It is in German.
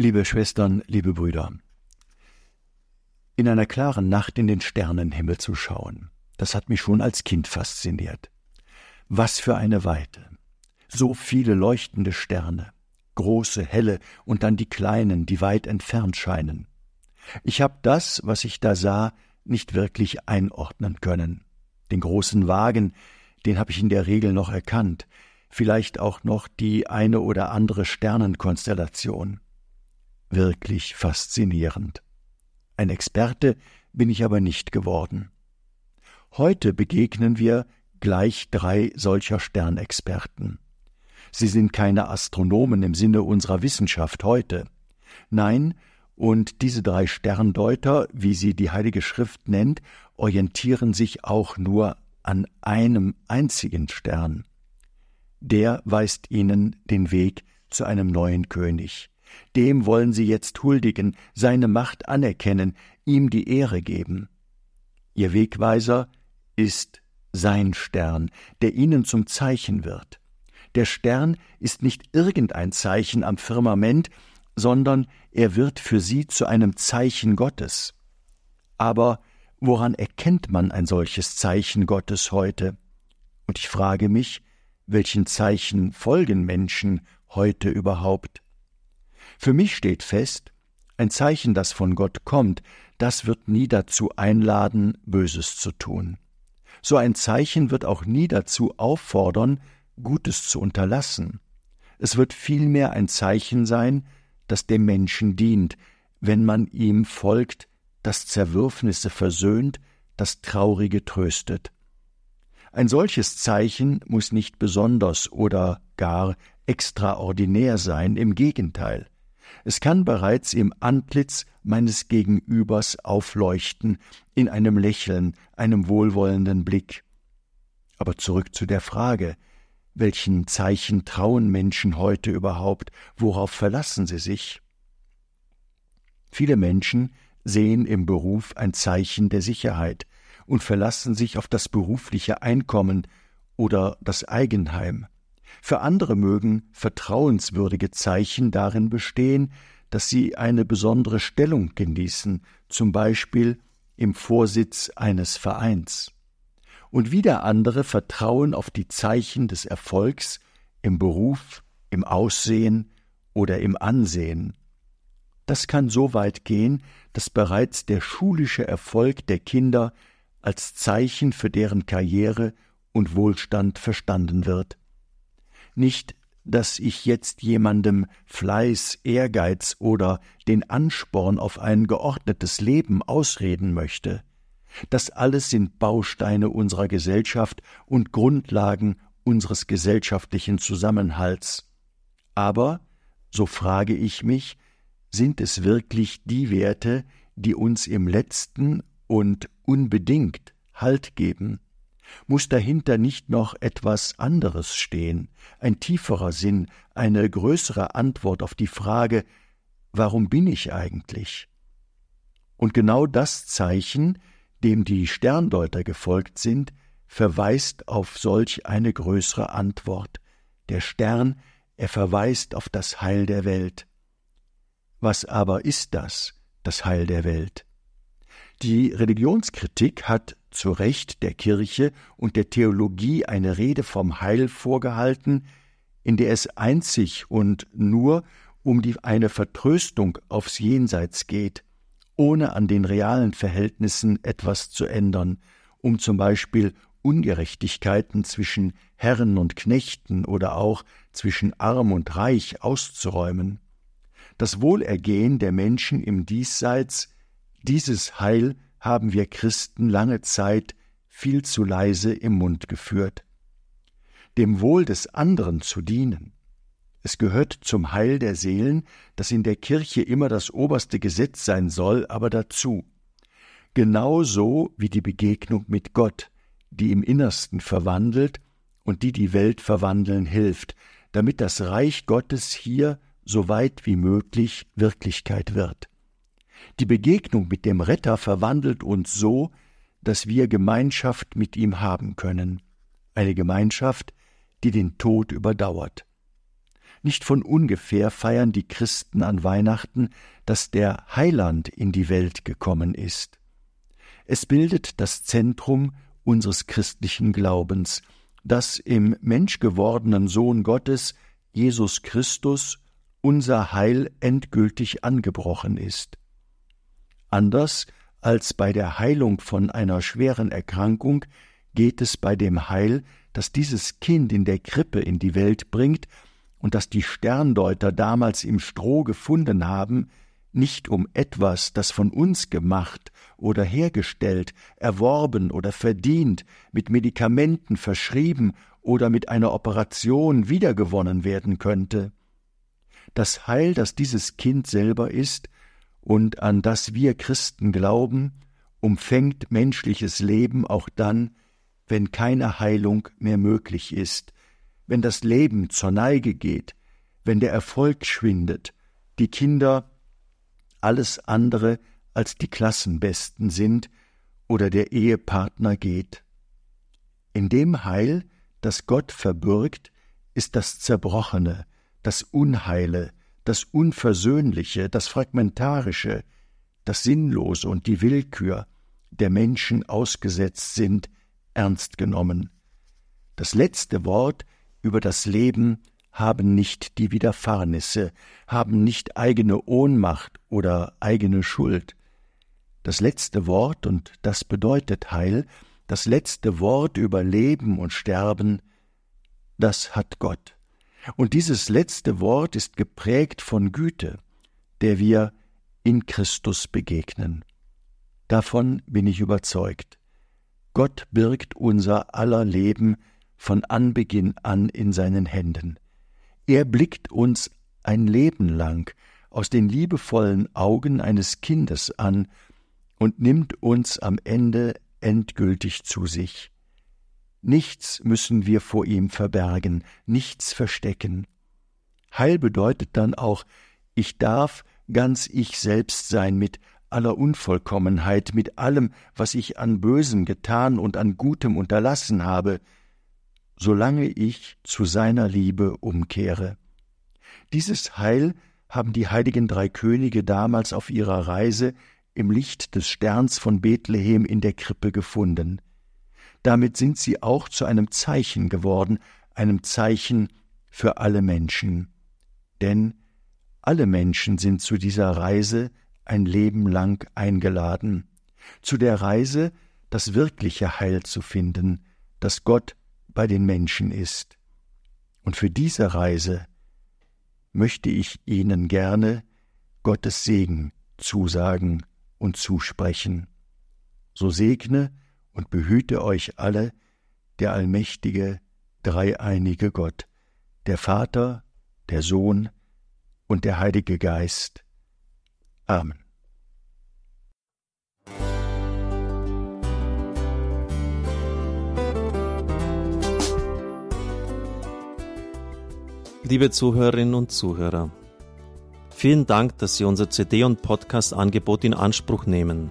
Liebe Schwestern, liebe Brüder, in einer klaren Nacht in den Sternenhimmel zu schauen, das hat mich schon als Kind fasziniert. Was für eine Weite. So viele leuchtende Sterne, große, helle und dann die kleinen, die weit entfernt scheinen. Ich habe das, was ich da sah, nicht wirklich einordnen können. Den großen Wagen, den habe ich in der Regel noch erkannt, vielleicht auch noch die eine oder andere Sternenkonstellation. Wirklich faszinierend. Ein Experte bin ich aber nicht geworden. Heute begegnen wir gleich drei solcher Sternexperten. Sie sind keine Astronomen im Sinne unserer Wissenschaft heute. Nein, und diese drei Sterndeuter, wie sie die Heilige Schrift nennt, orientieren sich auch nur an einem einzigen Stern. Der weist ihnen den Weg zu einem neuen König. Dem wollen sie jetzt huldigen, seine Macht anerkennen, ihm die Ehre geben. Ihr Wegweiser ist sein Stern, der ihnen zum Zeichen wird. Der Stern ist nicht irgendein Zeichen am Firmament, sondern er wird für sie zu einem Zeichen Gottes. Aber woran erkennt man ein solches Zeichen Gottes heute? Und ich frage mich, welchen Zeichen folgen Menschen heute überhaupt? Für mich steht fest, ein Zeichen, das von Gott kommt, das wird nie dazu einladen, Böses zu tun. So ein Zeichen wird auch nie dazu auffordern, Gutes zu unterlassen. Es wird vielmehr ein Zeichen sein, das dem Menschen dient, wenn man ihm folgt, das Zerwürfnisse versöhnt, das Traurige tröstet. Ein solches Zeichen muss nicht besonders oder gar extraordinär sein, im Gegenteil. Es kann bereits im Antlitz meines Gegenübers aufleuchten, in einem Lächeln, einem wohlwollenden Blick. Aber zurück zu der Frage, welchen Zeichen trauen Menschen heute überhaupt? Worauf verlassen sie sich? Viele Menschen sehen im Beruf ein Zeichen der Sicherheit und verlassen sich auf das berufliche Einkommen oder das Eigenheim. Für andere mögen vertrauenswürdige Zeichen darin bestehen, dass sie eine besondere Stellung genießen, zum Beispiel im Vorsitz eines Vereins und wieder andere vertrauen auf die Zeichen des Erfolgs im Beruf, im Aussehen oder im Ansehen. Das kann so weit gehen, dass bereits der schulische Erfolg der Kinder als Zeichen für deren Karriere und Wohlstand verstanden wird. Nicht, dass ich jetzt jemandem Fleiß, Ehrgeiz oder den Ansporn auf ein geordnetes Leben ausreden möchte. Das alles sind Bausteine unserer Gesellschaft und Grundlagen unseres gesellschaftlichen Zusammenhalts. Aber, so frage ich mich, sind es wirklich die Werte, die uns im letzten und unbedingt Halt geben? Muss dahinter nicht noch etwas anderes stehen, ein tieferer Sinn, eine größere Antwort auf die Frage, warum bin ich eigentlich? Und genau das Zeichen, dem die Sterndeuter gefolgt sind, verweist auf solch eine größere Antwort. Der Stern, er verweist auf das Heil der Welt. Was aber ist das, das Heil der Welt? Die Religionskritik hat zu Recht der Kirche und der Theologie eine Rede vom Heil vorgehalten, in der es einzig und nur um die eine Vertröstung aufs Jenseits geht, ohne an den realen Verhältnissen etwas zu ändern, um zum Beispiel Ungerechtigkeiten zwischen Herren und Knechten oder auch zwischen arm und reich auszuräumen. Das Wohlergehen der Menschen im Diesseits, dieses Heil haben wir Christen lange Zeit viel zu leise im Mund geführt. Dem Wohl des anderen zu dienen, es gehört zum Heil der Seelen, dass in der Kirche immer das oberste Gesetz sein soll, aber dazu. Genauso wie die Begegnung mit Gott, die im Innersten verwandelt und die die Welt verwandeln hilft, damit das Reich Gottes hier so weit wie möglich Wirklichkeit wird. Die Begegnung mit dem Retter verwandelt uns so, dass wir Gemeinschaft mit ihm haben können, eine Gemeinschaft, die den Tod überdauert. Nicht von ungefähr feiern die Christen an Weihnachten, dass der Heiland in die Welt gekommen ist. Es bildet das Zentrum unseres christlichen Glaubens, dass im menschgewordenen Sohn Gottes, Jesus Christus, unser Heil endgültig angebrochen ist. Anders als bei der Heilung von einer schweren Erkrankung geht es bei dem Heil, das dieses Kind in der Krippe in die Welt bringt und das die Sterndeuter damals im Stroh gefunden haben, nicht um etwas, das von uns gemacht oder hergestellt, erworben oder verdient, mit Medikamenten verschrieben oder mit einer Operation wiedergewonnen werden könnte. Das Heil, das dieses Kind selber ist und an das wir Christen glauben, umfängt menschliches Leben auch dann, wenn keine Heilung mehr möglich ist, wenn das Leben zur Neige geht, wenn der Erfolg schwindet, die Kinder alles andere als die Klassenbesten sind oder der Ehepartner geht. In dem Heil, das Gott verbürgt, ist das Zerbrochene, das Unheile, das Unversöhnliche, das Fragmentarische, das Sinnlose und die Willkür der Menschen ausgesetzt sind, ernst genommen. Das letzte Wort über das Leben haben nicht die Widerfahrnisse, haben nicht eigene Ohnmacht oder eigene Schuld. Das letzte Wort, und das bedeutet Heil, das letzte Wort über Leben und Sterben, das hat Gott. Und dieses letzte Wort ist geprägt von Güte, der wir in Christus begegnen. Davon bin ich überzeugt. Gott birgt unser aller Leben von Anbeginn an in seinen Händen. Er blickt uns ein Leben lang aus den liebevollen Augen eines Kindes an und nimmt uns am Ende endgültig zu sich. Nichts müssen wir vor ihm verbergen, nichts verstecken. Heil bedeutet dann auch, ich darf ganz ich selbst sein mit aller Unvollkommenheit, mit allem, was ich an Bösem getan und an Gutem unterlassen habe, solange ich zu seiner Liebe umkehre. Dieses Heil haben die heiligen drei Könige damals auf ihrer Reise im Licht des Sterns von Bethlehem in der Krippe gefunden. Damit sind sie auch zu einem Zeichen geworden, einem Zeichen für alle Menschen. Denn alle Menschen sind zu dieser Reise ein Leben lang eingeladen, zu der Reise, das wirkliche Heil zu finden, das Gott bei den Menschen ist. Und für diese Reise möchte ich Ihnen gerne Gottes Segen zusagen und zusprechen. So segne und behüte euch alle der allmächtige, dreieinige Gott, der Vater, der Sohn und der Heilige Geist. Amen. Liebe Zuhörerinnen und Zuhörer, vielen Dank, dass Sie unser CD- und Podcast-Angebot in Anspruch nehmen.